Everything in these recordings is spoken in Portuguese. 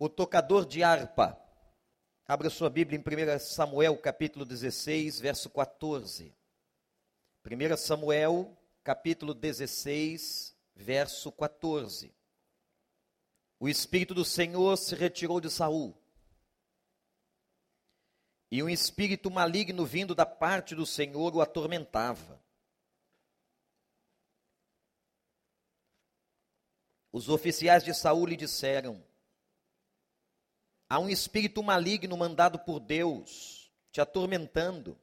o tocador de harpa. Abra sua Bíblia em 1 Samuel, capítulo 16, verso 14. 1 Samuel, capítulo 16, verso 14. O espírito do Senhor se retirou de Saul. E um espírito maligno vindo da parte do Senhor o atormentava. Os oficiais de Saul lhe disseram: Há um espírito maligno mandado por Deus te atormentando.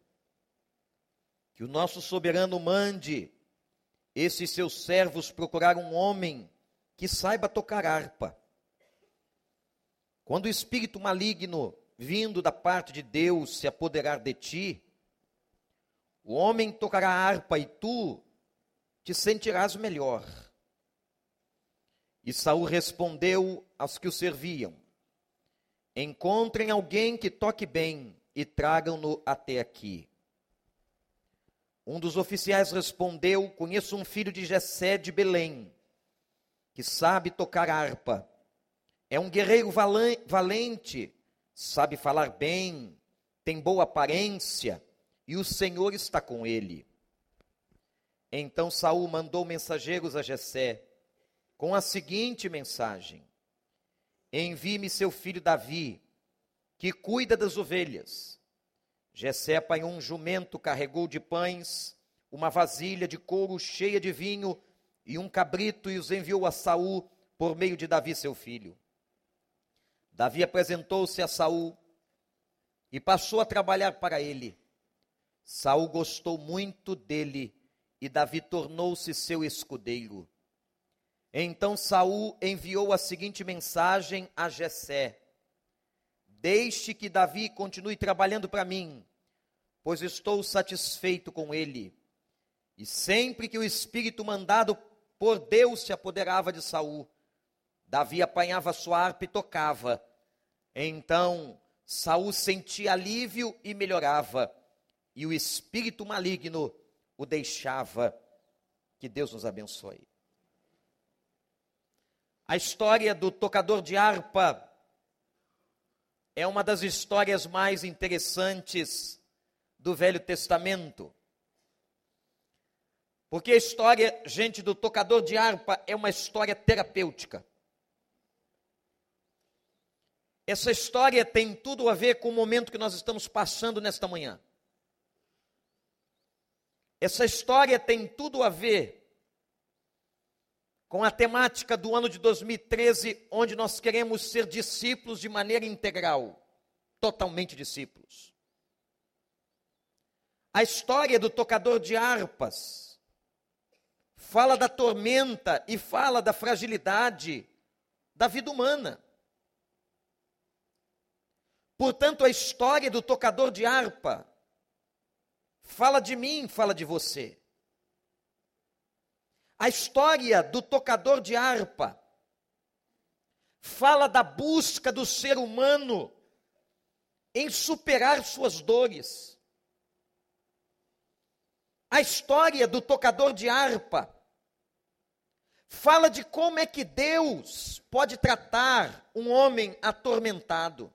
Que o nosso soberano mande esses seus servos procurar um homem que saiba tocar harpa. Quando o espírito maligno vindo da parte de Deus se apoderar de ti, o homem tocará harpa e tu te sentirás melhor. E Saul respondeu aos que o serviam: Encontrem alguém que toque bem e tragam-no até aqui. Um dos oficiais respondeu: Conheço um filho de Jessé de Belém, que sabe tocar harpa. É um guerreiro valente, sabe falar bem, tem boa aparência, e o Senhor está com ele. Então Saul mandou mensageiros a Jessé com a seguinte mensagem: Envie-me seu filho Davi, que cuida das ovelhas. Jessé apanhou um jumento, carregou de pães, uma vasilha de couro cheia de vinho e um cabrito e os enviou a Saul por meio de Davi seu filho. Davi apresentou-se a Saul e passou a trabalhar para ele. Saul gostou muito dele e Davi tornou-se seu escudeiro. Então Saul enviou a seguinte mensagem a Jessé: Deixe que Davi continue trabalhando para mim, pois estou satisfeito com ele. E sempre que o espírito mandado por Deus se apoderava de Saul, Davi apanhava sua harpa e tocava. Então Saul sentia alívio e melhorava, e o espírito maligno o deixava. Que Deus nos abençoe. A história do tocador de harpa é uma das histórias mais interessantes do Velho Testamento. Porque a história, gente, do tocador de harpa é uma história terapêutica. Essa história tem tudo a ver com o momento que nós estamos passando nesta manhã. Essa história tem tudo a ver com a temática do ano de 2013, onde nós queremos ser discípulos de maneira integral, totalmente discípulos. A história do tocador de harpas fala da tormenta e fala da fragilidade da vida humana. Portanto, a história do tocador de harpa fala de mim, fala de você. A história do tocador de harpa fala da busca do ser humano em superar suas dores. A história do tocador de harpa fala de como é que Deus pode tratar um homem atormentado.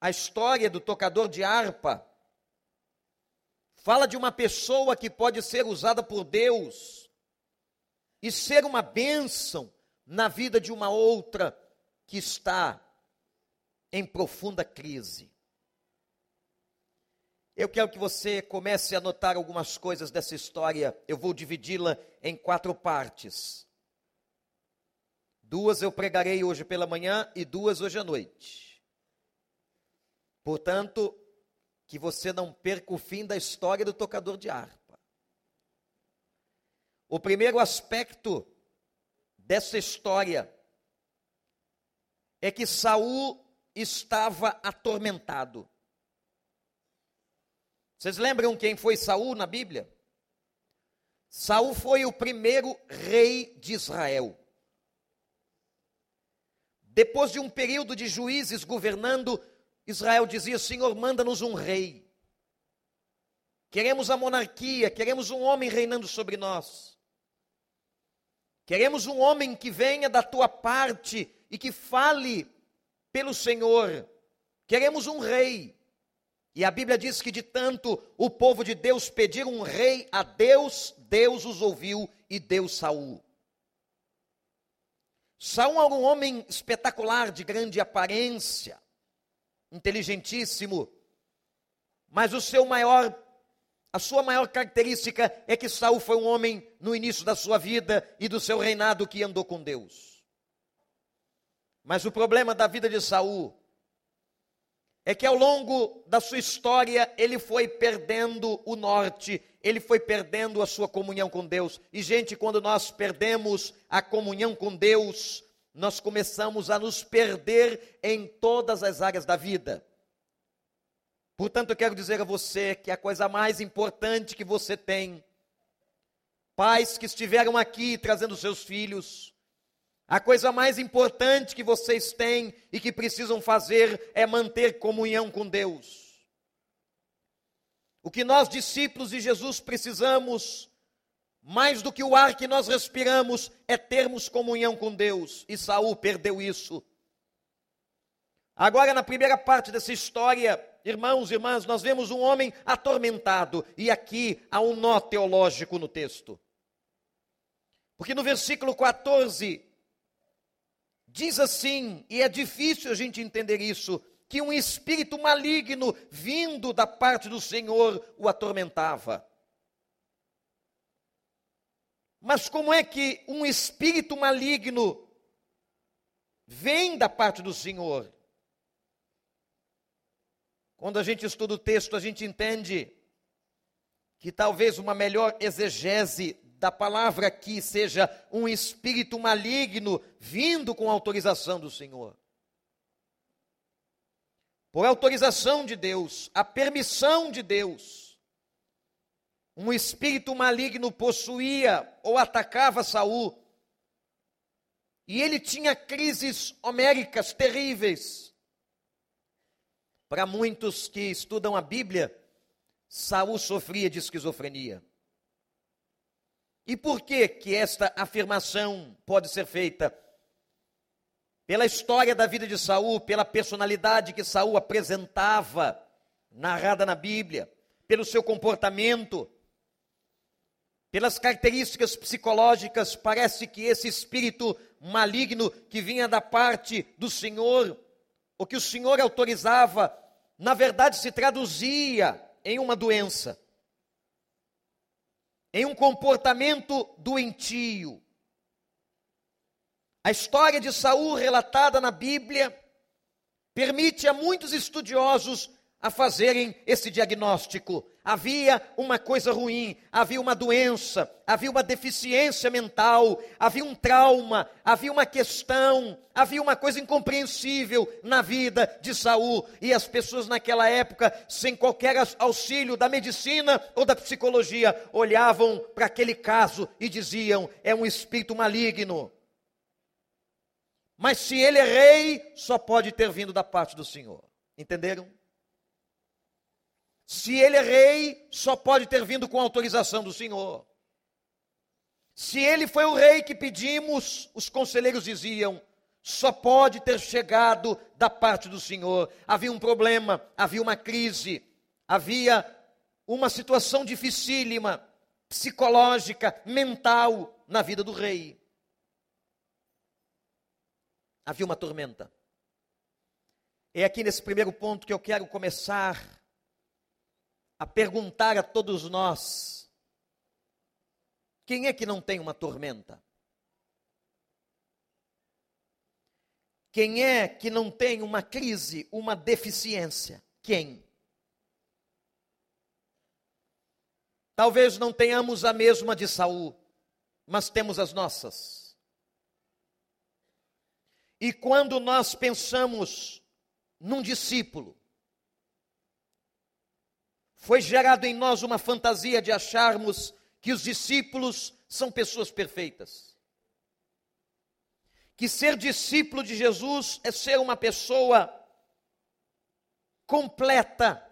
A história do tocador de harpa Fala de uma pessoa que pode ser usada por Deus e ser uma bênção na vida de uma outra que está em profunda crise. Eu quero que você comece a notar algumas coisas dessa história. Eu vou dividi-la em quatro partes. Duas eu pregarei hoje pela manhã e duas hoje à noite. Portanto, que você não perca o fim da história do tocador de harpa. O primeiro aspecto dessa história é que Saul estava atormentado. Vocês lembram quem foi Saul na Bíblia? Saul foi o primeiro rei de Israel. Depois de um período de juízes governando Israel dizia: Senhor, manda-nos um rei. Queremos a monarquia, queremos um homem reinando sobre nós. Queremos um homem que venha da tua parte e que fale pelo Senhor. Queremos um rei. E a Bíblia diz que de tanto o povo de Deus pedir um rei a Deus, Deus os ouviu e deu Saul. Saul era um homem espetacular, de grande aparência, inteligentíssimo, mas o seu maior a sua maior característica é que Saul foi um homem no início da sua vida e do seu reinado que andou com Deus. Mas o problema da vida de Saul é que ao longo da sua história ele foi perdendo o norte, ele foi perdendo a sua comunhão com Deus. E gente, quando nós perdemos a comunhão com Deus, nós começamos a nos perder em todas as áreas da vida. Portanto, eu quero dizer a você que a coisa mais importante que você tem, pais que estiveram aqui trazendo seus filhos, a coisa mais importante que vocês têm e que precisam fazer é manter comunhão com Deus. O que nós, discípulos de Jesus, precisamos, mais do que o ar que nós respiramos, é termos comunhão com Deus. E Saul perdeu isso. Agora, na primeira parte dessa história, irmãos e irmãs, nós vemos um homem atormentado, e aqui há um nó teológico no texto. Porque no versículo 14, diz assim, e é difícil a gente entender isso, que um espírito maligno vindo da parte do Senhor o atormentava. Mas como é que um espírito maligno vem da parte do Senhor? Quando a gente estuda o texto, a gente entende que talvez uma melhor exegese da palavra aqui seja um espírito maligno vindo com autorização do Senhor. Por autorização de Deus, a permissão de Deus, um espírito maligno possuía ou atacava Saul. E ele tinha crises homéricas terríveis. Para muitos que estudam a Bíblia, Saul sofria de esquizofrenia. E por que que esta afirmação pode ser feita? Pela história da vida de Saul, pela personalidade que Saul apresentava, narrada na Bíblia, pelo seu comportamento, pelas características psicológicas, parece que esse espírito maligno que vinha da parte do Senhor o que o Senhor autorizava, na verdade se traduzia em uma doença, em um comportamento doentio. A história de Saul relatada na Bíblia permite a muitos estudiosos a fazerem esse diagnóstico. Havia uma coisa ruim, havia uma doença, havia uma deficiência mental, havia um trauma, havia uma questão, havia uma coisa incompreensível na vida de Saul. E as pessoas naquela época, sem qualquer auxílio da medicina ou da psicologia, olhavam para aquele caso e diziam: é um espírito maligno. Mas se ele é rei, só pode ter vindo da parte do Senhor. Entenderam? Se ele é rei, só pode ter vindo com autorização do Senhor. Se ele foi o rei que pedimos, os conselheiros diziam, só pode ter chegado da parte do Senhor. Havia um problema, havia uma crise, havia uma situação dificílima, psicológica, mental na vida do rei. Havia uma tormenta. É aqui nesse primeiro ponto que eu quero começar a perguntar a todos nós: quem é que não tem uma tormenta? Quem é que não tem uma crise, uma deficiência? Quem? Talvez não tenhamos a mesma de Saul, mas temos as nossas. E quando nós pensamos num discípulo, foi gerado em nós uma fantasia de acharmos que os discípulos são pessoas perfeitas. Que ser discípulo de Jesus é ser uma pessoa completa,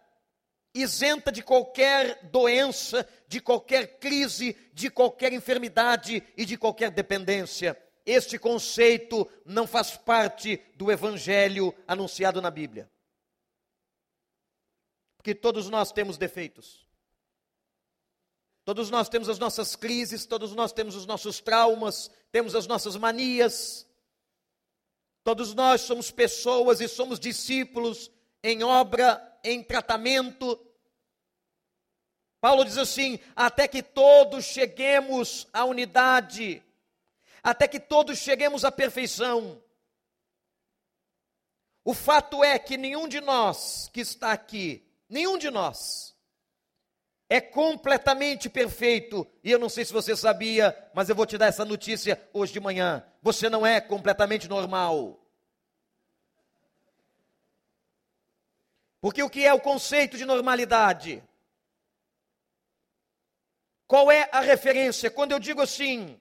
isenta de qualquer doença, de qualquer crise, de qualquer enfermidade e de qualquer dependência. este conceito não faz parte do evangelho anunciado na Bíblia. Porque todos nós temos defeitos. Todos nós temos as nossas crises, todos nós temos os nossos traumas, temos as nossas manias. Todos nós somos pessoas e somos discípulos em obra, em tratamento. Paulo diz assim: até que todos cheguemos à unidade até que todos cheguemos à perfeição. O fato é que nenhum de nós que está aqui, nenhum de nós, é completamente perfeito. E eu não sei se você sabia, mas eu vou te dar essa notícia hoje de manhã. Você não é completamente normal. Porque o que é o conceito de normalidade? Qual é a referência? Quando eu digo assim,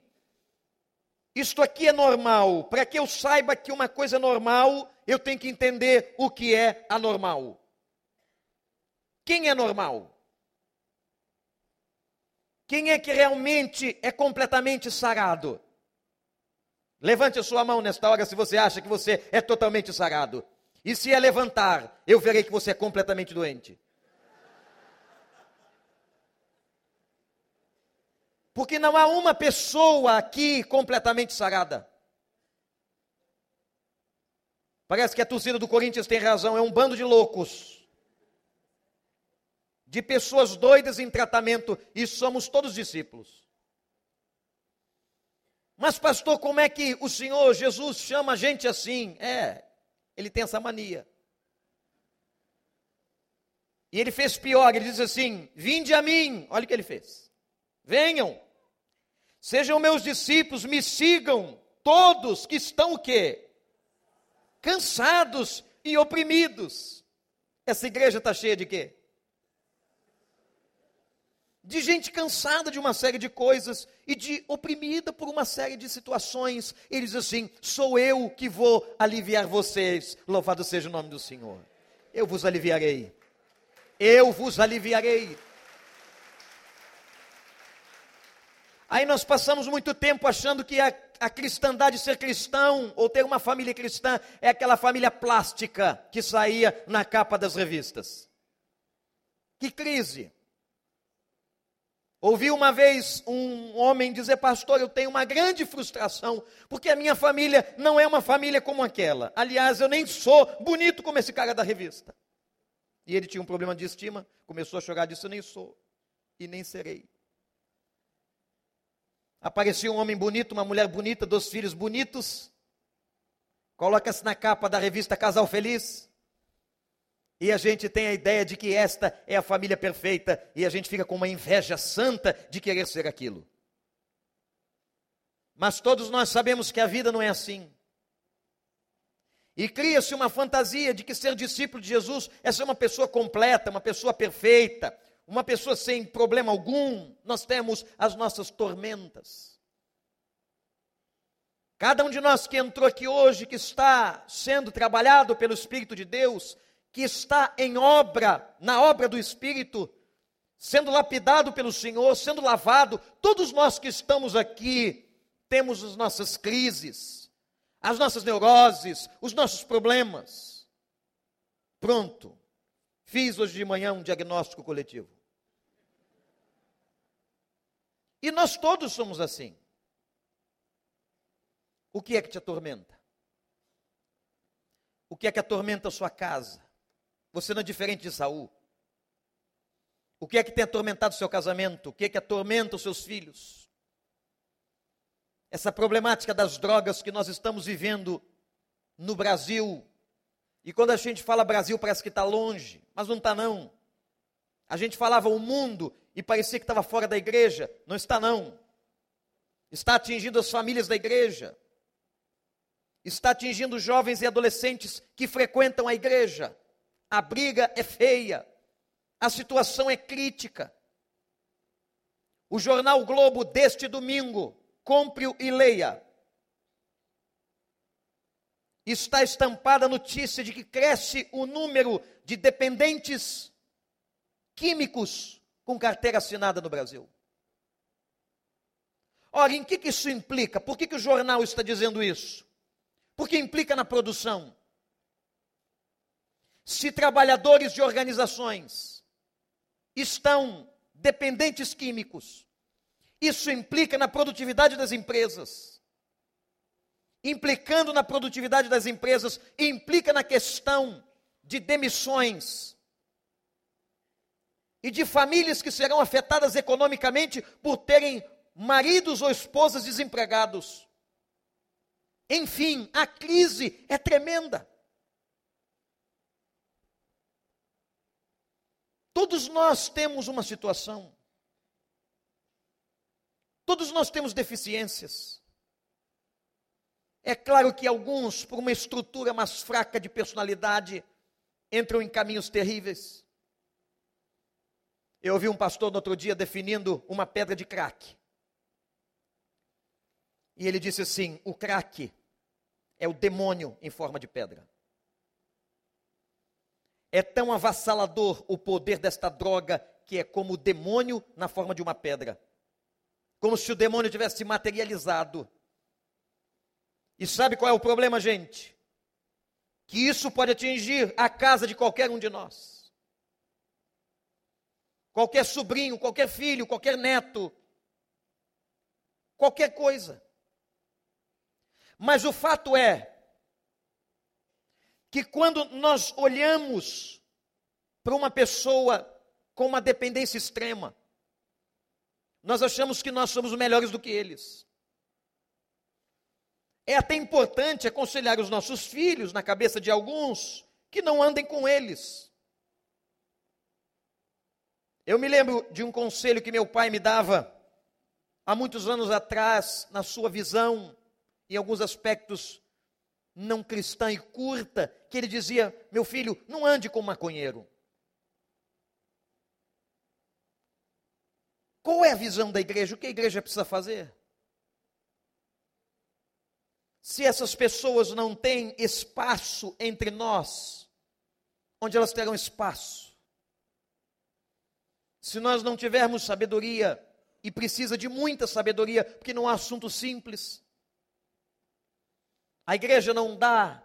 isto aqui é normal. Para que eu saiba que uma coisa é normal, eu tenho que entender o que é anormal. Quem é normal? Quem é que realmente é completamente sarado? Levante a sua mão nesta hora se você acha que você é totalmente sarado. E se é levantar, eu verei que você é completamente doente. Porque não há uma pessoa aqui completamente sarada. Parece que a torcida do Corinthians tem razão, é um bando de loucos. De pessoas doidas em tratamento, e somos todos discípulos. Mas, pastor, como é que o Senhor Jesus chama a gente assim? É, ele tem essa mania. E ele fez pior, ele diz assim: Vinde a mim. Olha o que ele fez. Venham. Sejam meus discípulos, me sigam todos que estão o quê? Cansados e oprimidos. Essa igreja está cheia de quê? De gente cansada de uma série de coisas e de oprimida por uma série de situações. Ele diz assim: sou eu que vou aliviar vocês. Louvado seja o nome do Senhor. Eu vos aliviarei. Eu vos aliviarei. Aí nós passamos muito tempo achando que a, a cristandade, ser cristão, ou ter uma família cristã, é aquela família plástica que saía na capa das revistas. Que crise! Ouvi uma vez um homem dizer, pastor, eu tenho uma grande frustração, porque a minha família não é uma família como aquela. Aliás, eu nem sou bonito como esse cara da revista. E ele tinha um problema de estima, começou a chorar, disse, eu nem sou, e nem serei. Aparecia um homem bonito, uma mulher bonita, dois filhos bonitos. Coloca-se na capa da revista Casal Feliz. E a gente tem a ideia de que esta é a família perfeita. E a gente fica com uma inveja santa de querer ser aquilo. Mas todos nós sabemos que a vida não é assim. E cria-se uma fantasia de que ser discípulo de Jesus é ser uma pessoa completa, uma pessoa perfeita, uma pessoa sem problema algum, nós temos as nossas tormentas. Cada um de nós que entrou aqui hoje, que está sendo trabalhado pelo Espírito de Deus, que está em obra, na obra do Espírito, sendo lapidado pelo Senhor, sendo lavado, todos nós que estamos aqui temos as nossas crises, as nossas neuroses, os nossos problemas. Pronto. Fiz hoje de manhã um diagnóstico coletivo. E nós todos somos assim. O que é que te atormenta? O que é que atormenta a sua casa? Você não é diferente de Saul. O que é que tem atormentado o seu casamento? O que é que atormenta os seus filhos? Essa problemática das drogas que nós estamos vivendo no Brasil. E quando a gente fala Brasil, parece que está longe, mas não está não. A gente falava o mundo e parecia que estava fora da igreja. Não está, não. Está atingindo as famílias da igreja. Está atingindo jovens e adolescentes que frequentam a igreja. A briga é feia. A situação é crítica. O jornal Globo deste domingo, compre-o e leia. Está estampada a notícia de que cresce o número de dependentes químicos com carteira assinada no Brasil. Ora, em que, que isso implica? Por que, que o jornal está dizendo isso? Porque implica na produção. Se trabalhadores de organizações estão dependentes químicos, isso implica na produtividade das empresas. Implicando na produtividade das empresas, implica na questão de demissões e de famílias que serão afetadas economicamente por terem maridos ou esposas desempregados. Enfim, a crise é tremenda. Todos nós temos uma situação. Todos nós temos deficiências. É claro que alguns, por uma estrutura mais fraca de personalidade, entram em caminhos terríveis. Eu ouvi um pastor no outro dia definindo uma pedra de crack. E ele disse assim: o crack é o demônio em forma de pedra. É tão avassalador o poder desta droga que é como o demônio na forma de uma pedra. Como se o demônio tivesse materializado. E sabe qual é o problema, gente? Que isso pode atingir a casa de qualquer um de nós. Qualquer sobrinho, qualquer filho, qualquer neto, qualquer coisa. Mas o fato é que quando nós olhamos para uma pessoa com uma dependência extrema, nós achamos que nós somos melhores do que eles. É até importante aconselhar os nossos filhos, na cabeça de alguns, que não andem com eles. Eu me lembro de um conselho que meu pai me dava há muitos anos atrás, na sua visão em alguns aspectos não cristã e curta, que ele dizia: Meu filho, não ande com maconheiro. Qual é a visão da igreja? O que a igreja precisa fazer? Se essas pessoas não têm espaço entre nós, onde elas terão espaço? Se nós não tivermos sabedoria, e precisa de muita sabedoria, porque não há assunto simples, a igreja não dá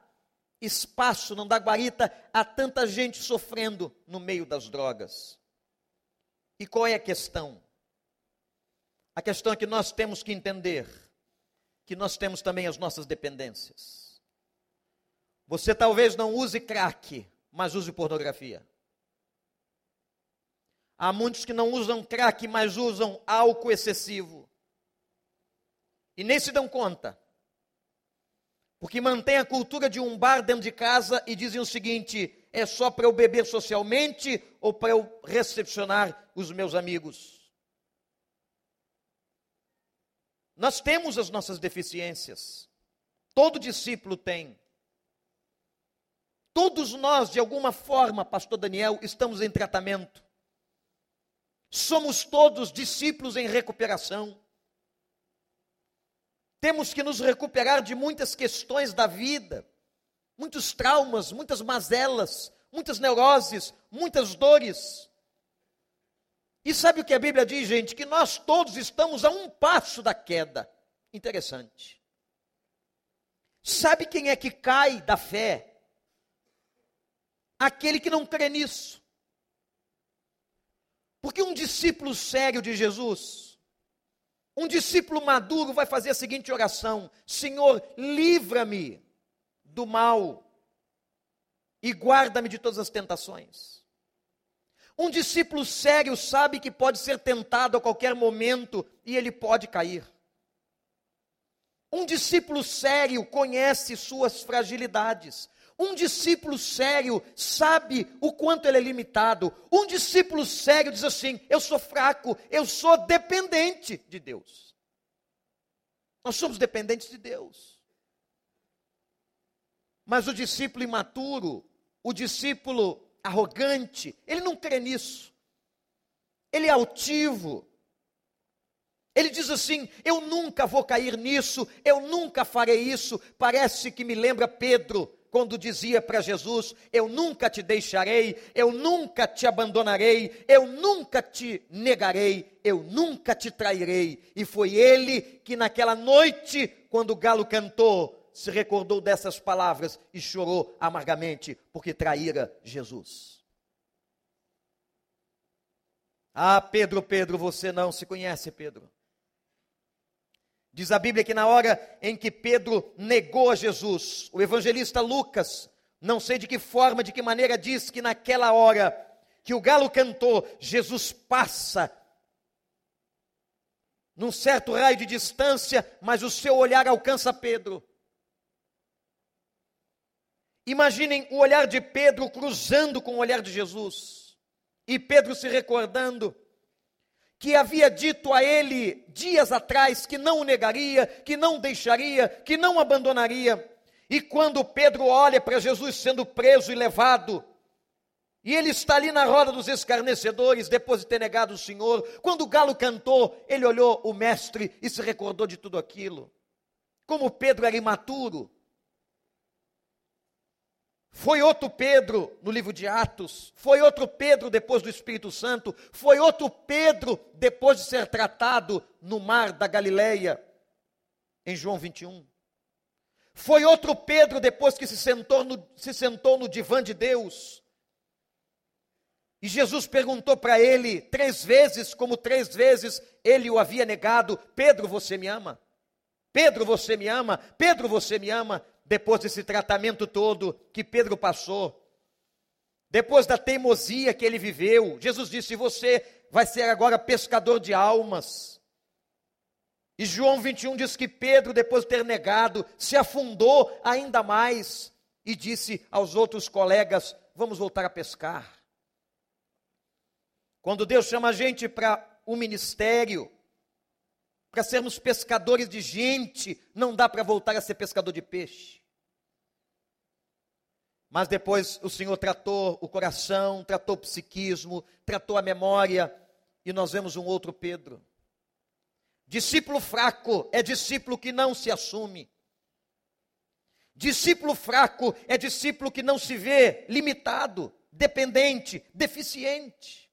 espaço, não dá guarita a tanta gente sofrendo no meio das drogas. E qual é a questão? A questão é que nós temos que entender que nós temos também as nossas dependências. Você talvez não use crack, mas use pornografia. Há muitos que não usam crack, mas usam álcool excessivo. E nem se dão conta porque mantém a cultura de um bar dentro de casa e dizem o seguinte: é só para eu beber socialmente ou para eu recepcionar os meus amigos. Nós temos as nossas deficiências. Todo discípulo tem. Todos nós, de alguma forma, Pastor Daniel, estamos em tratamento. Somos todos discípulos em recuperação. Temos que nos recuperar de muitas questões da vida, muitos traumas, muitas mazelas, muitas neuroses, muitas dores. E sabe o que a Bíblia diz, gente? Que nós todos estamos a um passo da queda. Interessante. Sabe quem é que cai da fé? Aquele que não crê nisso. Porque um discípulo sério de Jesus, um discípulo maduro vai fazer a seguinte oração: Senhor, livra-me do mal e guarda-me de todas as tentações. Um discípulo sério sabe que pode ser tentado a qualquer momento e ele pode cair. Um discípulo sério conhece suas fragilidades. Um discípulo sério sabe o quanto ele é limitado. Um discípulo sério diz assim: Eu sou fraco, eu sou dependente de Deus. Nós somos dependentes de Deus. Mas o discípulo imaturo, o discípulo arrogante, ele não crê nisso. Ele é altivo. Ele diz assim: Eu nunca vou cair nisso, eu nunca farei isso. Parece que me lembra Pedro quando dizia para Jesus: Eu nunca te deixarei, eu nunca te abandonarei, eu nunca te negarei, eu nunca te trairei. E foi ele que naquela noite, quando o galo cantou, se recordou dessas palavras e chorou amargamente porque traíra Jesus. Ah, Pedro, Pedro, você não se conhece, Pedro. Diz a Bíblia que na hora em que Pedro negou a Jesus, o evangelista Lucas, não sei de que forma, de que maneira, diz que naquela hora que o galo cantou, Jesus passa num certo raio de distância, mas o seu olhar alcança Pedro. Imaginem o olhar de Pedro cruzando com o olhar de Jesus. E Pedro se recordando que havia dito a ele dias atrás que não o negaria, que não deixaria, que não abandonaria. E quando Pedro olha para Jesus sendo preso e levado, e ele está ali na roda dos escarnecedores, depois de ter negado o Senhor, quando o galo cantou, ele olhou o mestre e se recordou de tudo aquilo. Como Pedro era imaturo, foi outro Pedro no livro de Atos, foi outro Pedro depois do Espírito Santo, foi outro Pedro depois de ser tratado no mar da Galileia, em João 21. Foi outro Pedro depois que se sentou no, se sentou no divã de Deus. E Jesus perguntou para ele três vezes, como três vezes ele o havia negado: Pedro, você me ama? Pedro, você me ama? Pedro, você me ama? Depois desse tratamento todo que Pedro passou, depois da teimosia que ele viveu, Jesus disse: Você vai ser agora pescador de almas. E João 21 diz que Pedro, depois de ter negado, se afundou ainda mais e disse aos outros colegas: Vamos voltar a pescar. Quando Deus chama a gente para o ministério, para sermos pescadores de gente, não dá para voltar a ser pescador de peixe. Mas depois o Senhor tratou o coração, tratou o psiquismo, tratou a memória, e nós vemos um outro Pedro. Discípulo fraco é discípulo que não se assume. Discípulo fraco é discípulo que não se vê limitado, dependente, deficiente.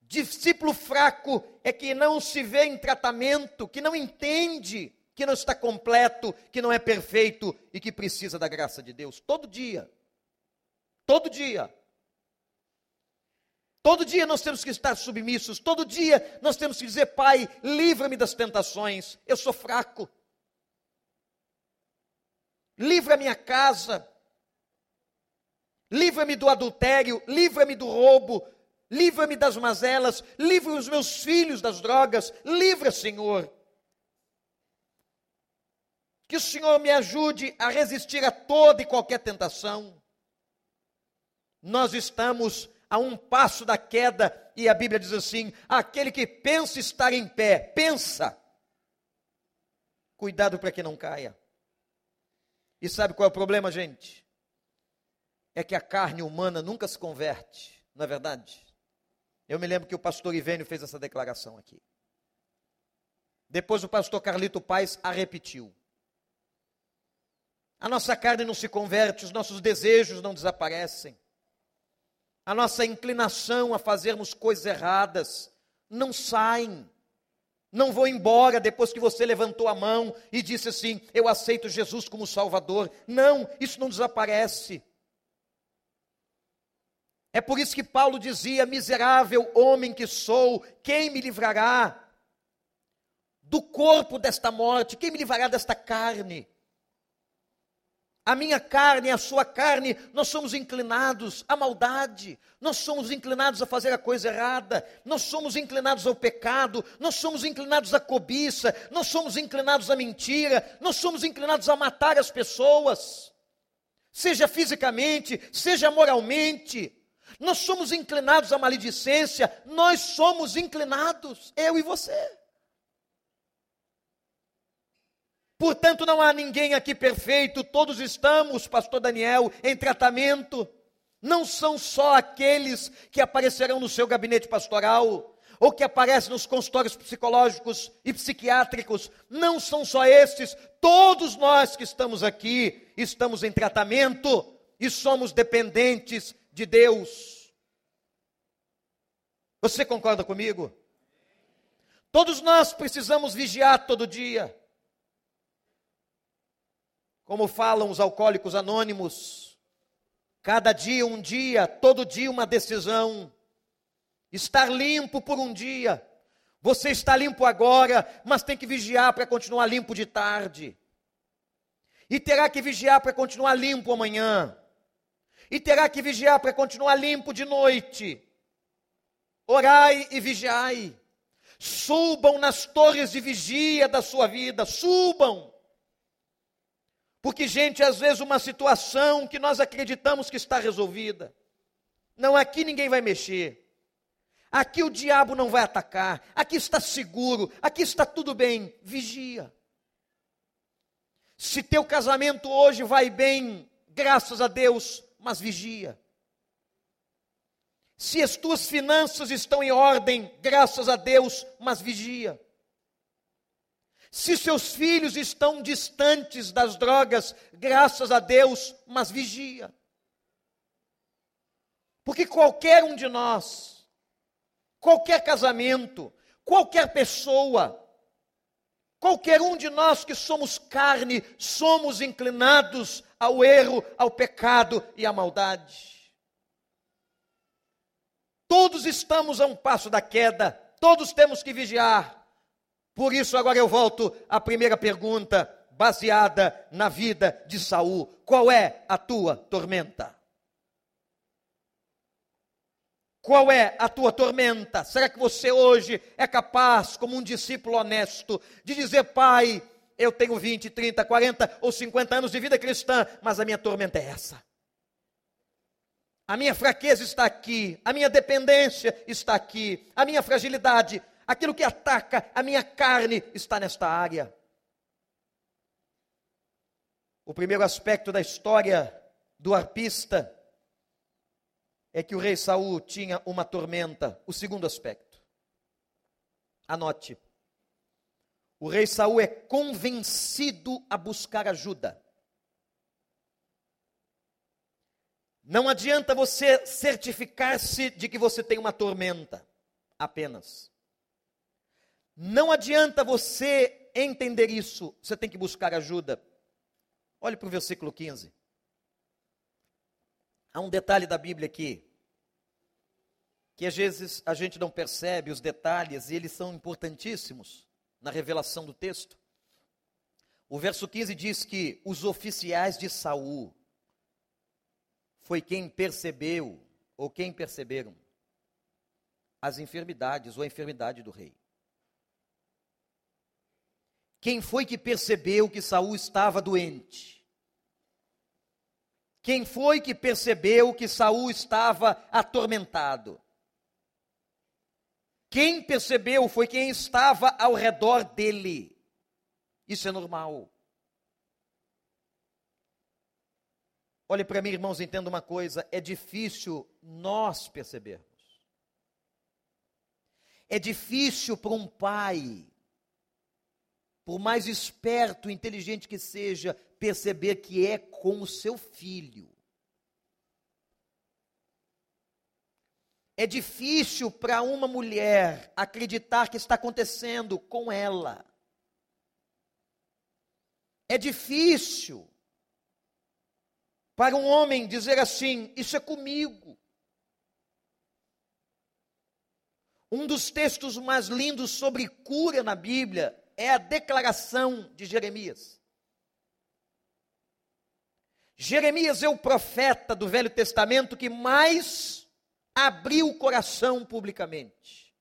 Discípulo fraco é que não se vê em tratamento, que não entende que não está completo, que não é perfeito e que precisa da graça de Deus todo dia. Todo dia. Todo dia nós temos que estar submissos, todo dia nós temos que dizer: Pai, livra-me das tentações, eu sou fraco. Livra minha casa, livra-me do adultério, livra-me do roubo, livra-me das mazelas, livra os meus filhos das drogas, livra, Senhor. Que o Senhor me ajude a resistir a toda e qualquer tentação. Nós estamos a um passo da queda e a Bíblia diz assim: aquele que pensa estar em pé, pensa. Cuidado para que não caia. E sabe qual é o problema, gente? É que a carne humana nunca se converte, não é verdade? Eu me lembro que o pastor Ivênio fez essa declaração aqui. Depois o pastor Carlito Paz a repetiu. A nossa carne não se converte, os nossos desejos não desaparecem. A nossa inclinação a fazermos coisas erradas não saem. Não vou embora depois que você levantou a mão e disse assim: Eu aceito Jesus como Salvador. Não, isso não desaparece. É por isso que Paulo dizia: Miserável homem que sou, quem me livrará do corpo desta morte? Quem me livrará desta carne? A minha carne, a sua carne, nós somos inclinados à maldade, nós somos inclinados a fazer a coisa errada, nós somos inclinados ao pecado, nós somos inclinados à cobiça, nós somos inclinados à mentira, nós somos inclinados a matar as pessoas, seja fisicamente, seja moralmente, nós somos inclinados à maledicência, nós somos inclinados, eu e você. Portanto, não há ninguém aqui perfeito, todos estamos, pastor Daniel, em tratamento. Não são só aqueles que aparecerão no seu gabinete pastoral. ou que aparece nos consultórios psicológicos e psiquiátricos, não são só estes, todos nós que estamos aqui estamos em tratamento e somos dependentes de Deus. Você concorda comigo? Todos nós precisamos vigiar todo dia. Como falam os alcoólicos anônimos, cada dia um dia, todo dia uma decisão. Estar limpo por um dia. Você está limpo agora, mas tem que vigiar para continuar limpo de tarde. E terá que vigiar para continuar limpo amanhã. E terá que vigiar para continuar limpo de noite. Orai e vigiai. Subam nas torres de vigia da sua vida, subam. Porque, gente, às vezes uma situação que nós acreditamos que está resolvida, não, aqui ninguém vai mexer. Aqui o diabo não vai atacar. Aqui está seguro. Aqui está tudo bem. Vigia. Se teu casamento hoje vai bem, graças a Deus, mas vigia. Se as tuas finanças estão em ordem, graças a Deus, mas vigia. Se seus filhos estão distantes das drogas, graças a Deus, mas vigia. Porque qualquer um de nós, qualquer casamento, qualquer pessoa, qualquer um de nós que somos carne, somos inclinados ao erro, ao pecado e à maldade. Todos estamos a um passo da queda, todos temos que vigiar. Por isso, agora eu volto à primeira pergunta, baseada na vida de Saul: qual é a tua tormenta? Qual é a tua tormenta? Será que você hoje é capaz, como um discípulo honesto, de dizer, Pai, eu tenho 20, 30, 40 ou 50 anos de vida cristã, mas a minha tormenta é essa. A minha fraqueza está aqui, a minha dependência está aqui, a minha fragilidade, aquilo que ataca a minha carne está nesta área. O primeiro aspecto da história do arpista é que o rei Saul tinha uma tormenta. O segundo aspecto. Anote. O rei Saul é convencido a buscar ajuda. Não adianta você certificar-se de que você tem uma tormenta, apenas. Não adianta você entender isso, você tem que buscar ajuda. Olhe para o versículo 15. Há um detalhe da Bíblia aqui, que às vezes a gente não percebe os detalhes e eles são importantíssimos na revelação do texto. O verso 15 diz que os oficiais de Saul foi quem percebeu ou quem perceberam as enfermidades ou a enfermidade do rei. Quem foi que percebeu que Saul estava doente? Quem foi que percebeu que Saul estava atormentado? Quem percebeu foi quem estava ao redor dele. Isso é normal. Olhe para mim, irmãos, entenda uma coisa: é difícil nós percebermos. É difícil para um pai, por mais esperto, inteligente que seja, perceber que é com o seu filho. É difícil para uma mulher acreditar que está acontecendo com ela. É difícil para um homem dizer assim: Isso é comigo. Um dos textos mais lindos sobre cura na Bíblia é a declaração de Jeremias. Jeremias é o profeta do Velho Testamento que mais abriu o coração publicamente.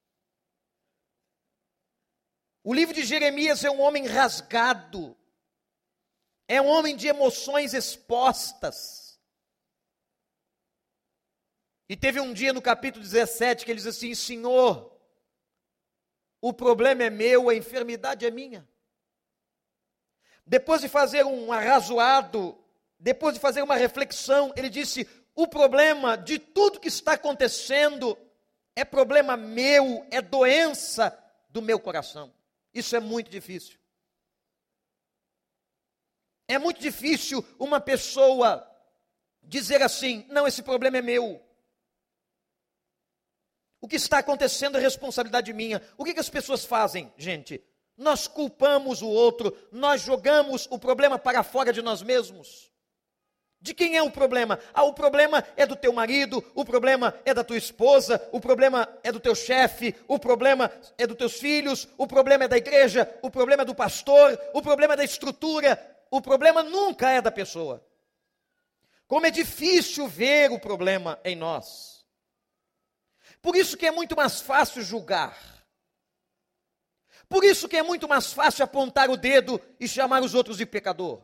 O livro de Jeremias é um homem rasgado, é um homem de emoções expostas. E teve um dia no capítulo 17 que ele diz assim: Senhor, o problema é meu, a enfermidade é minha. Depois de fazer um arrazoado depois de fazer uma reflexão, ele disse: o problema de tudo que está acontecendo é problema meu, é doença do meu coração. Isso é muito difícil. É muito difícil uma pessoa dizer assim: não, esse problema é meu. O que está acontecendo é responsabilidade minha. O que, que as pessoas fazem, gente? Nós culpamos o outro, nós jogamos o problema para fora de nós mesmos. De quem é o problema? Ah, o problema é do teu marido, o problema é da tua esposa, o problema é do teu chefe, o problema é dos teus filhos, o problema é da igreja, o problema é do pastor, o problema é da estrutura, o problema nunca é da pessoa. Como é difícil ver o problema em nós. Por isso que é muito mais fácil julgar. Por isso que é muito mais fácil apontar o dedo e chamar os outros de pecador.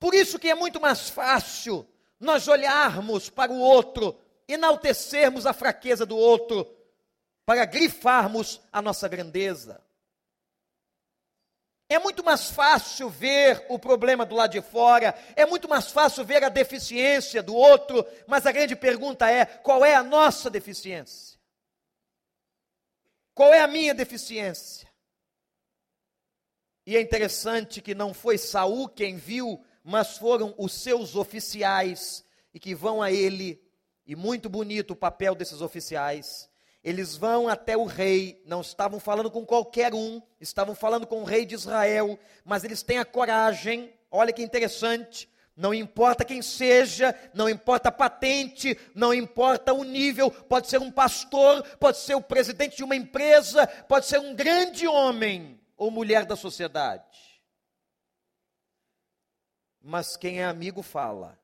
Por isso que é muito mais fácil nós olharmos para o outro, enaltecermos a fraqueza do outro, para grifarmos a nossa grandeza. É muito mais fácil ver o problema do lado de fora, é muito mais fácil ver a deficiência do outro, mas a grande pergunta é: qual é a nossa deficiência? Qual é a minha deficiência? E é interessante que não foi Saul quem viu mas foram os seus oficiais e que vão a ele, e muito bonito o papel desses oficiais. Eles vão até o rei, não estavam falando com qualquer um, estavam falando com o rei de Israel, mas eles têm a coragem, olha que interessante, não importa quem seja, não importa a patente, não importa o nível, pode ser um pastor, pode ser o presidente de uma empresa, pode ser um grande homem ou mulher da sociedade. Mas quem é amigo fala.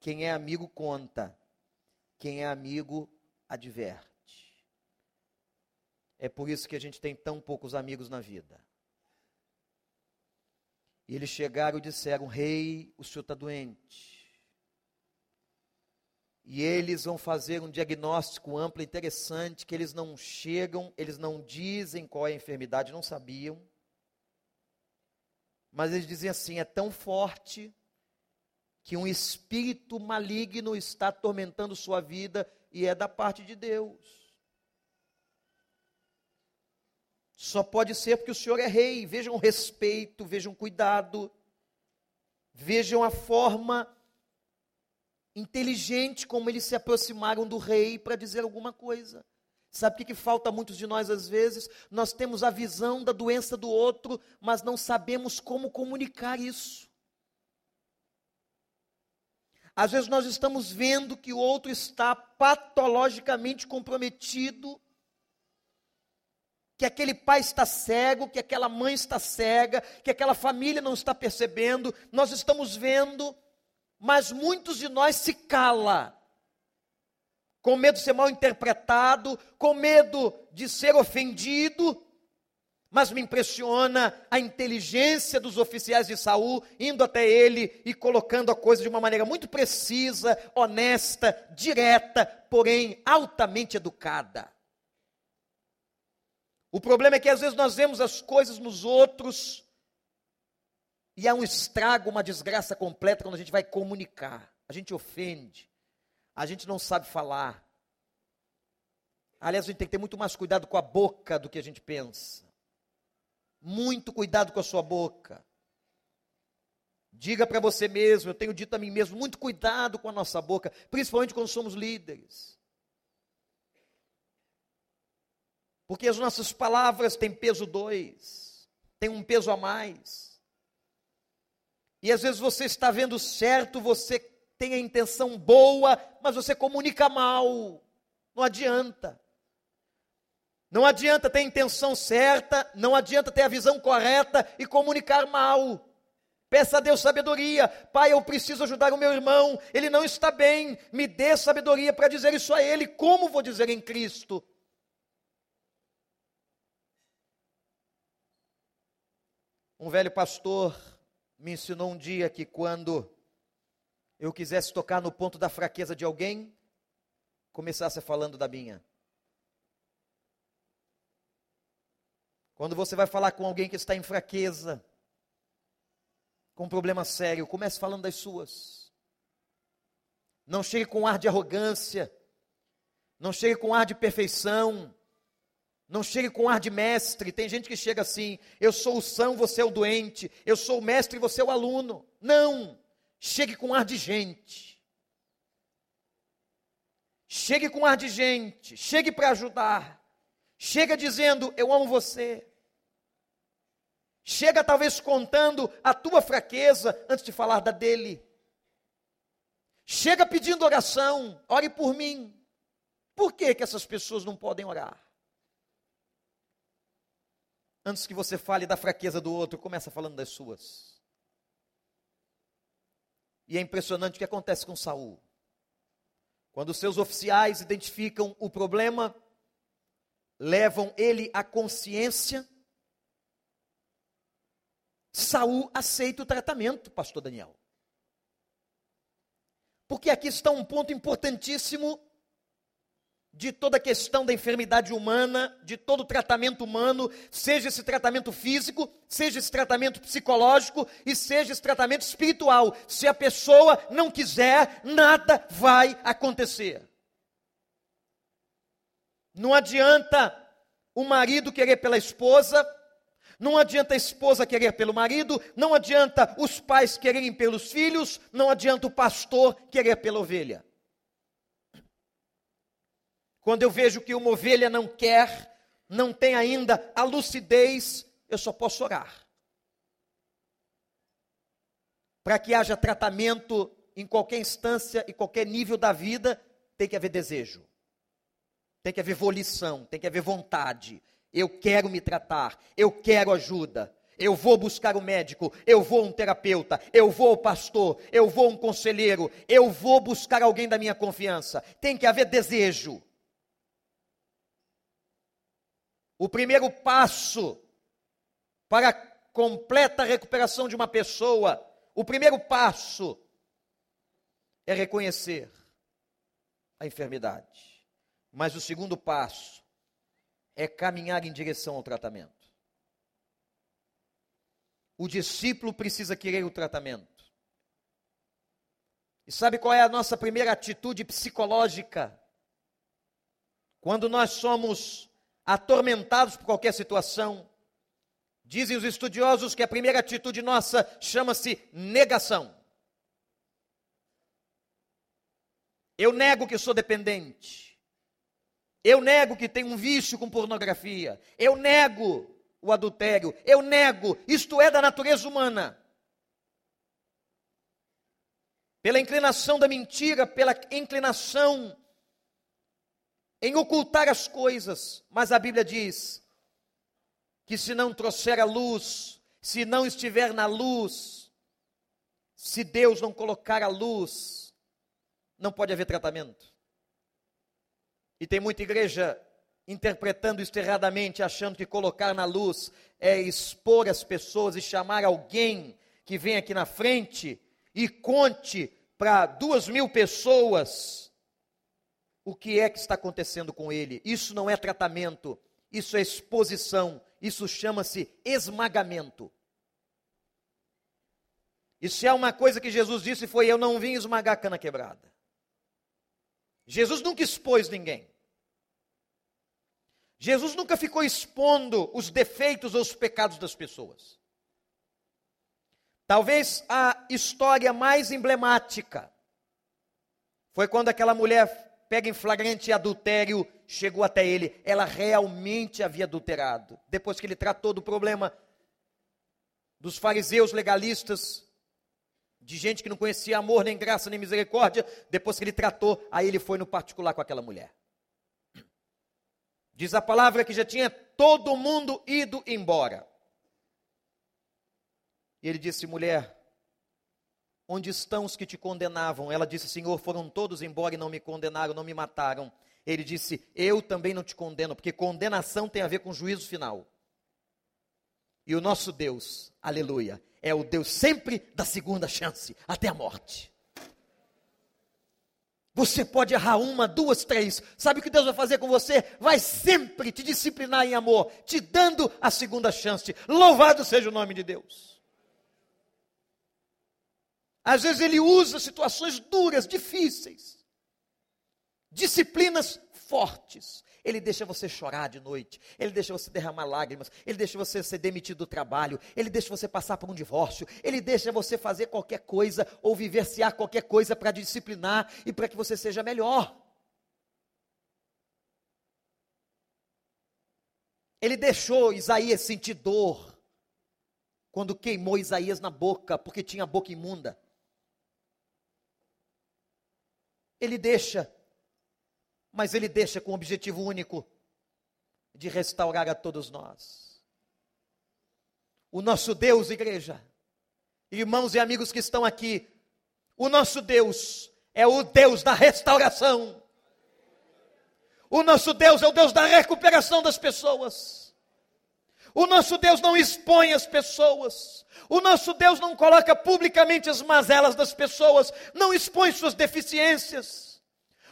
Quem é amigo conta. Quem é amigo adverte. É por isso que a gente tem tão poucos amigos na vida. E eles chegaram e disseram: Rei, o senhor está doente. E eles vão fazer um diagnóstico amplo, interessante, que eles não chegam, eles não dizem qual é a enfermidade, não sabiam. Mas eles dizem assim: é tão forte que um espírito maligno está atormentando sua vida e é da parte de Deus. Só pode ser porque o Senhor é rei. Vejam o respeito, vejam o cuidado, vejam a forma inteligente como eles se aproximaram do rei para dizer alguma coisa. Sabe o que, que falta a muitos de nós às vezes? Nós temos a visão da doença do outro, mas não sabemos como comunicar isso. Às vezes nós estamos vendo que o outro está patologicamente comprometido, que aquele pai está cego, que aquela mãe está cega, que aquela família não está percebendo. Nós estamos vendo, mas muitos de nós se cala com medo de ser mal interpretado, com medo de ser ofendido. Mas me impressiona a inteligência dos oficiais de Saul indo até ele e colocando a coisa de uma maneira muito precisa, honesta, direta, porém altamente educada. O problema é que às vezes nós vemos as coisas nos outros e há um estrago, uma desgraça completa quando a gente vai comunicar. A gente ofende, a gente não sabe falar. Aliás, a gente tem que ter muito mais cuidado com a boca do que a gente pensa. Muito cuidado com a sua boca. Diga para você mesmo, eu tenho dito a mim mesmo, muito cuidado com a nossa boca, principalmente quando somos líderes. Porque as nossas palavras têm peso dois, têm um peso a mais. E às vezes você está vendo certo, você tem a intenção boa, mas você comunica mal. Não adianta. Não adianta ter a intenção certa, não adianta ter a visão correta e comunicar mal. Peça a Deus sabedoria. Pai, eu preciso ajudar o meu irmão, ele não está bem. Me dê sabedoria para dizer isso a ele. Como vou dizer em Cristo? Um velho pastor me ensinou um dia que quando eu quisesse tocar no ponto da fraqueza de alguém, começasse falando da minha. Quando você vai falar com alguém que está em fraqueza, com um problema sério, comece falando das suas. Não chegue com ar de arrogância Não chegue com ar de perfeição. Não chegue com ar de mestre. Tem gente que chega assim: eu sou o são, você é o doente. Eu sou o mestre, você é o aluno. Não. Chegue com ar de gente. Chegue com ar de gente. Chegue para ajudar. Chega dizendo: eu amo você. Chega talvez contando a tua fraqueza antes de falar da dele. Chega pedindo oração, ore por mim. Por que, que essas pessoas não podem orar? Antes que você fale da fraqueza do outro, começa falando das suas. E é impressionante o que acontece com Saul. Quando seus oficiais identificam o problema, levam ele à consciência, Saul aceita o tratamento, pastor Daniel. Porque aqui está um ponto importantíssimo de toda a questão da enfermidade humana, de todo o tratamento humano, seja esse tratamento físico, seja esse tratamento psicológico e seja esse tratamento espiritual. Se a pessoa não quiser, nada vai acontecer. Não adianta o marido querer pela esposa, não adianta a esposa querer pelo marido, não adianta os pais quererem pelos filhos, não adianta o pastor querer pela ovelha. Quando eu vejo que uma ovelha não quer, não tem ainda a lucidez, eu só posso orar. Para que haja tratamento em qualquer instância e qualquer nível da vida, tem que haver desejo. Tem que haver volição, tem que haver vontade, eu quero me tratar, eu quero ajuda. Eu vou buscar o um médico, eu vou um terapeuta, eu vou ao pastor, eu vou um conselheiro, eu vou buscar alguém da minha confiança. Tem que haver desejo. O primeiro passo para a completa recuperação de uma pessoa, o primeiro passo é reconhecer a enfermidade. Mas o segundo passo é caminhar em direção ao tratamento. O discípulo precisa querer o tratamento. E sabe qual é a nossa primeira atitude psicológica? Quando nós somos atormentados por qualquer situação, dizem os estudiosos que a primeira atitude nossa chama-se negação. Eu nego que sou dependente. Eu nego que tem um vício com pornografia. Eu nego o adultério. Eu nego. Isto é da natureza humana. Pela inclinação da mentira, pela inclinação em ocultar as coisas. Mas a Bíblia diz que se não trouxer a luz, se não estiver na luz, se Deus não colocar a luz, não pode haver tratamento. E tem muita igreja interpretando isso erradamente, achando que colocar na luz é expor as pessoas e chamar alguém que vem aqui na frente e conte para duas mil pessoas o que é que está acontecendo com ele. Isso não é tratamento, isso é exposição, isso chama-se esmagamento. E se há uma coisa que Jesus disse foi: Eu não vim esmagar a cana quebrada. Jesus nunca expôs ninguém. Jesus nunca ficou expondo os defeitos ou os pecados das pessoas. Talvez a história mais emblemática foi quando aquela mulher pega em flagrante adultério, chegou até ele. Ela realmente havia adulterado. Depois que ele tratou do problema dos fariseus legalistas, de gente que não conhecia amor, nem graça, nem misericórdia. Depois que ele tratou, aí ele foi no particular com aquela mulher. Diz a palavra que já tinha todo mundo ido embora. E ele disse: mulher, onde estão os que te condenavam? Ela disse: Senhor, foram todos embora e não me condenaram, não me mataram. Ele disse: Eu também não te condeno, porque condenação tem a ver com juízo final. E o nosso Deus, aleluia, é o Deus sempre da segunda chance, até a morte. Você pode errar uma, duas, três. Sabe o que Deus vai fazer com você? Vai sempre te disciplinar em amor, te dando a segunda chance. Louvado seja o nome de Deus. Às vezes ele usa situações duras, difíceis, disciplinas fortes. Ele deixa você chorar de noite, ele deixa você derramar lágrimas, ele deixa você ser demitido do trabalho, ele deixa você passar por um divórcio, ele deixa você fazer qualquer coisa ou vivenciar qualquer coisa para disciplinar e para que você seja melhor. Ele deixou Isaías sentir dor quando queimou Isaías na boca, porque tinha a boca imunda. Ele deixa mas ele deixa com o objetivo único de restaurar a todos nós. O nosso Deus, igreja, irmãos e amigos que estão aqui, o nosso Deus é o Deus da restauração. O nosso Deus é o Deus da recuperação das pessoas. O nosso Deus não expõe as pessoas. O nosso Deus não coloca publicamente as mazelas das pessoas, não expõe suas deficiências.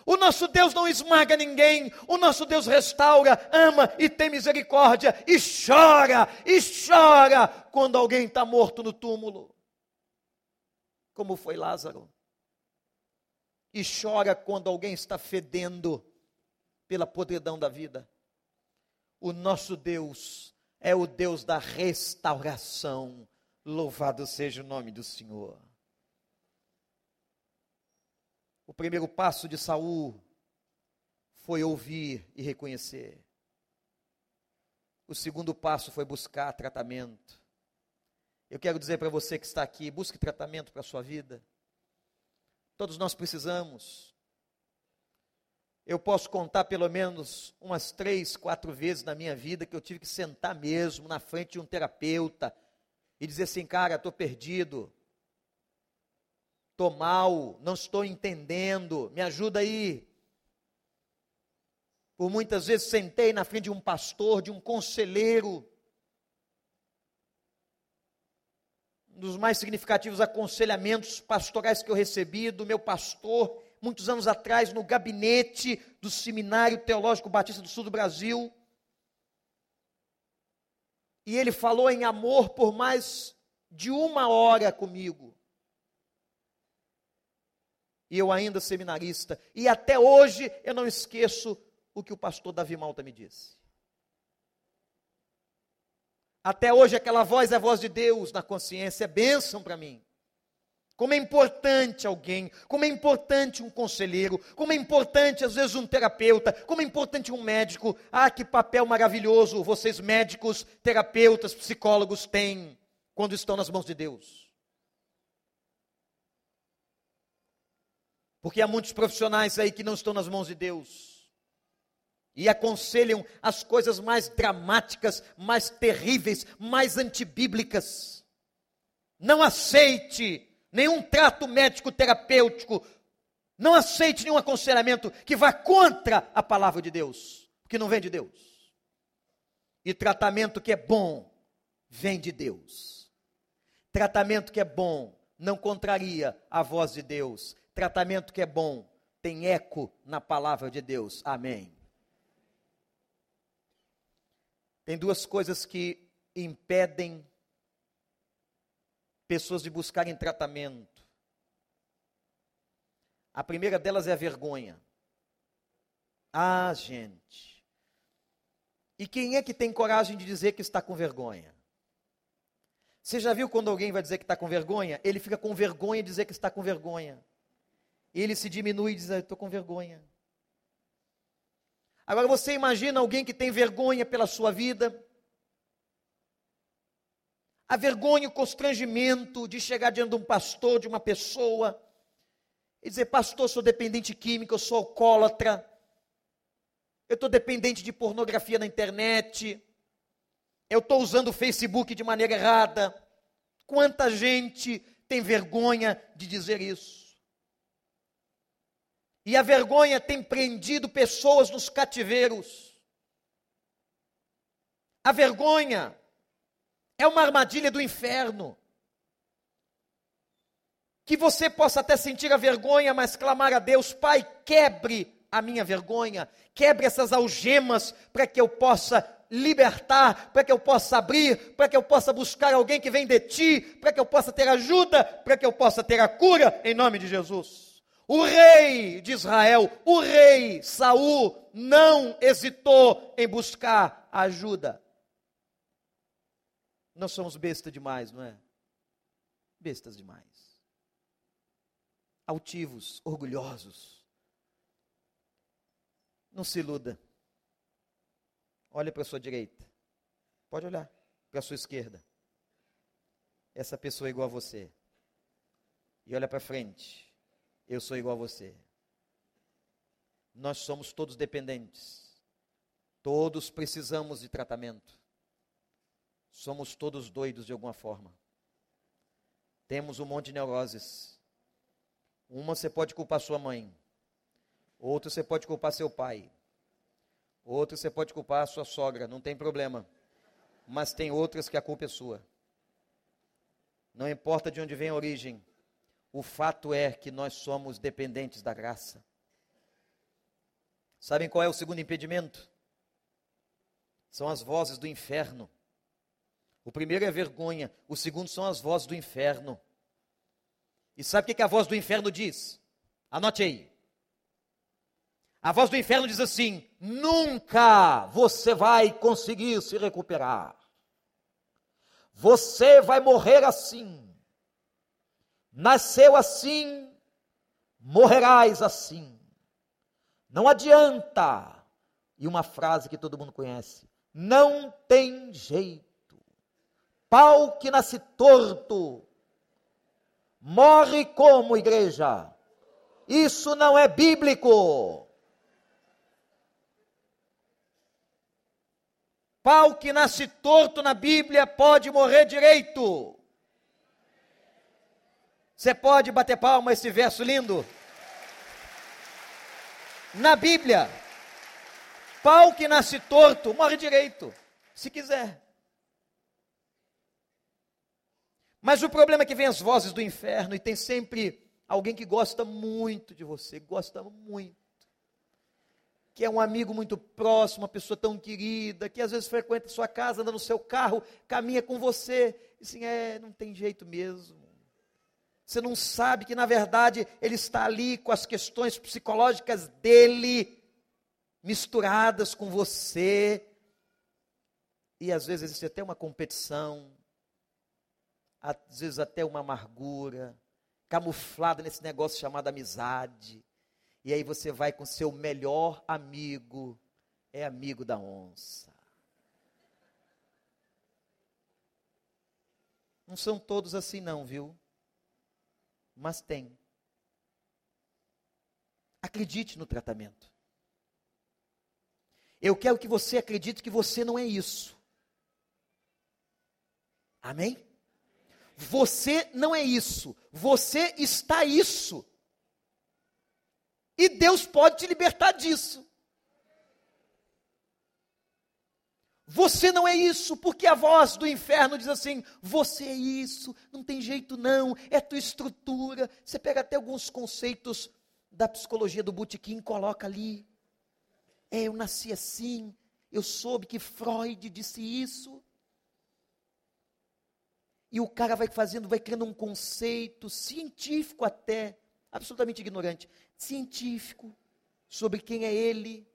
O nosso Deus não esmaga ninguém, o nosso Deus restaura, ama e tem misericórdia, e chora, e chora quando alguém está morto no túmulo, como foi Lázaro, e chora quando alguém está fedendo pela podridão da vida. O nosso Deus é o Deus da restauração, louvado seja o nome do Senhor. O primeiro passo de Saul foi ouvir e reconhecer. O segundo passo foi buscar tratamento. Eu quero dizer para você que está aqui, busque tratamento para a sua vida. Todos nós precisamos. Eu posso contar pelo menos umas três, quatro vezes na minha vida que eu tive que sentar mesmo na frente de um terapeuta e dizer assim, cara, estou perdido, estou mal, não estou entendendo, me ajuda aí. Por muitas vezes sentei na frente de um pastor, de um conselheiro, um dos mais significativos aconselhamentos pastorais que eu recebi do meu pastor, muitos anos atrás, no gabinete do Seminário Teológico Batista do Sul do Brasil. E ele falou em amor por mais de uma hora comigo e eu ainda seminarista, e até hoje eu não esqueço o que o pastor Davi Malta me disse. Até hoje aquela voz é a voz de Deus na consciência, é bênção para mim. Como é importante alguém, como é importante um conselheiro, como é importante às vezes um terapeuta, como é importante um médico. Ah, que papel maravilhoso vocês médicos, terapeutas, psicólogos têm quando estão nas mãos de Deus. Porque há muitos profissionais aí que não estão nas mãos de Deus. E aconselham as coisas mais dramáticas, mais terríveis, mais antibíblicas. Não aceite nenhum trato médico terapêutico. Não aceite nenhum aconselhamento que vá contra a palavra de Deus, porque não vem de Deus. E tratamento que é bom vem de Deus. Tratamento que é bom não contraria a voz de Deus, Tratamento que é bom tem eco na palavra de Deus. Amém. Tem duas coisas que impedem pessoas de buscarem tratamento. A primeira delas é a vergonha. Ah, gente. E quem é que tem coragem de dizer que está com vergonha? Você já viu quando alguém vai dizer que está com vergonha? Ele fica com vergonha de dizer que está com vergonha ele se diminui e diz: ah, Estou com vergonha. Agora você imagina alguém que tem vergonha pela sua vida, a vergonha, o constrangimento de chegar diante de um pastor, de uma pessoa, e dizer: Pastor, sou dependente químico, eu sou alcoólatra, eu estou dependente de pornografia na internet, eu estou usando o Facebook de maneira errada. Quanta gente tem vergonha de dizer isso? E a vergonha tem prendido pessoas nos cativeiros. A vergonha é uma armadilha do inferno. Que você possa até sentir a vergonha, mas clamar a Deus, Pai, quebre a minha vergonha, quebre essas algemas para que eu possa libertar, para que eu possa abrir, para que eu possa buscar alguém que vem de ti, para que eu possa ter ajuda, para que eu possa ter a cura, em nome de Jesus. O rei de Israel, o rei Saul, não hesitou em buscar ajuda. Nós somos besta demais, não é? Bestas demais. Altivos, orgulhosos. Não se iluda. Olha para a sua direita. Pode olhar para a sua esquerda. Essa pessoa é igual a você. E olha para frente. Eu sou igual a você. Nós somos todos dependentes. Todos precisamos de tratamento. Somos todos doidos de alguma forma. Temos um monte de neuroses. Uma você pode culpar sua mãe. Outra você pode culpar seu pai. Outra você pode culpar sua sogra, não tem problema. Mas tem outras que a culpa é sua. Não importa de onde vem a origem, o fato é que nós somos dependentes da graça. Sabem qual é o segundo impedimento? São as vozes do inferno. O primeiro é vergonha, o segundo são as vozes do inferno. E sabe o que a voz do inferno diz? Anote aí. A voz do inferno diz assim: nunca você vai conseguir se recuperar. Você vai morrer assim. Nasceu assim, morrerás assim. Não adianta. E uma frase que todo mundo conhece: não tem jeito. Pau que nasce torto, morre como igreja. Isso não é bíblico. Pau que nasce torto na Bíblia pode morrer direito. Você pode bater palma esse verso lindo? Na Bíblia, pau que nasce torto morre direito, se quiser. Mas o problema é que vem as vozes do inferno e tem sempre alguém que gosta muito de você, gosta muito que é um amigo muito próximo, uma pessoa tão querida, que às vezes frequenta sua casa, anda no seu carro, caminha com você, e assim, é, não tem jeito mesmo. Você não sabe que, na verdade, ele está ali com as questões psicológicas dele misturadas com você. E às vezes existe até uma competição, às vezes até uma amargura, camuflada nesse negócio chamado amizade. E aí você vai com seu melhor amigo, é amigo da onça. Não são todos assim, não, viu? Mas tem. Acredite no tratamento. Eu quero que você acredite que você não é isso. Amém? Você não é isso. Você está isso. E Deus pode te libertar disso. Você não é isso, porque a voz do inferno diz assim: você é isso, não tem jeito não, é tua estrutura. Você pega até alguns conceitos da psicologia do Botequim, coloca ali. É, eu nasci assim, eu soube que Freud disse isso. E o cara vai fazendo, vai criando um conceito científico até, absolutamente ignorante, científico, sobre quem é ele.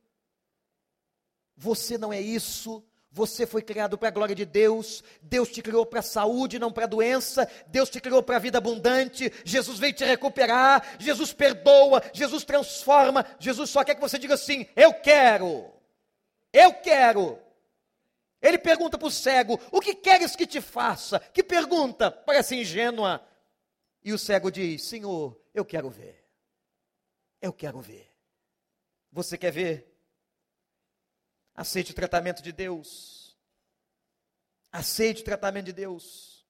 Você não é isso. Você foi criado para a glória de Deus. Deus te criou para a saúde, não para a doença. Deus te criou para a vida abundante. Jesus veio te recuperar. Jesus perdoa. Jesus transforma. Jesus só quer que você diga assim: Eu quero. Eu quero. Ele pergunta para o cego: O que queres que te faça? Que pergunta? Parece ingênua. E o cego diz: Senhor, eu quero ver. Eu quero ver. Você quer ver? Aceite o tratamento de Deus. Aceite o tratamento de Deus.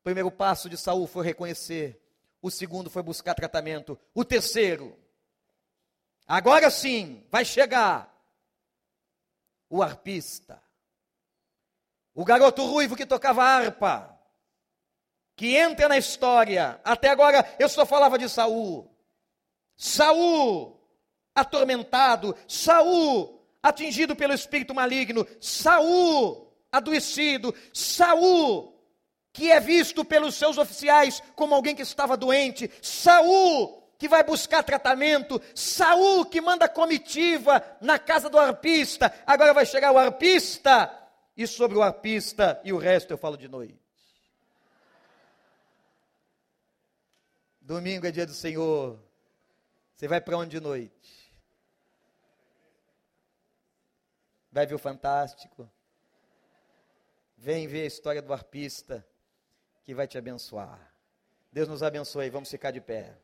O primeiro passo de Saul foi reconhecer. O segundo foi buscar tratamento. O terceiro, agora sim, vai chegar o arpista. O garoto ruivo que tocava harpa. Que entra na história. Até agora eu só falava de Saul. Saul atormentado, Saul atingido pelo espírito maligno, Saul adoecido, Saul que é visto pelos seus oficiais como alguém que estava doente, Saul que vai buscar tratamento, Saul que manda comitiva na casa do arpista, agora vai chegar o arpista, e sobre o arpista e o resto eu falo de noite. Domingo é dia do Senhor. Você vai para onde de noite? Vai ver o Fantástico? Vem ver a história do arpista que vai te abençoar. Deus nos abençoe. Vamos ficar de pé.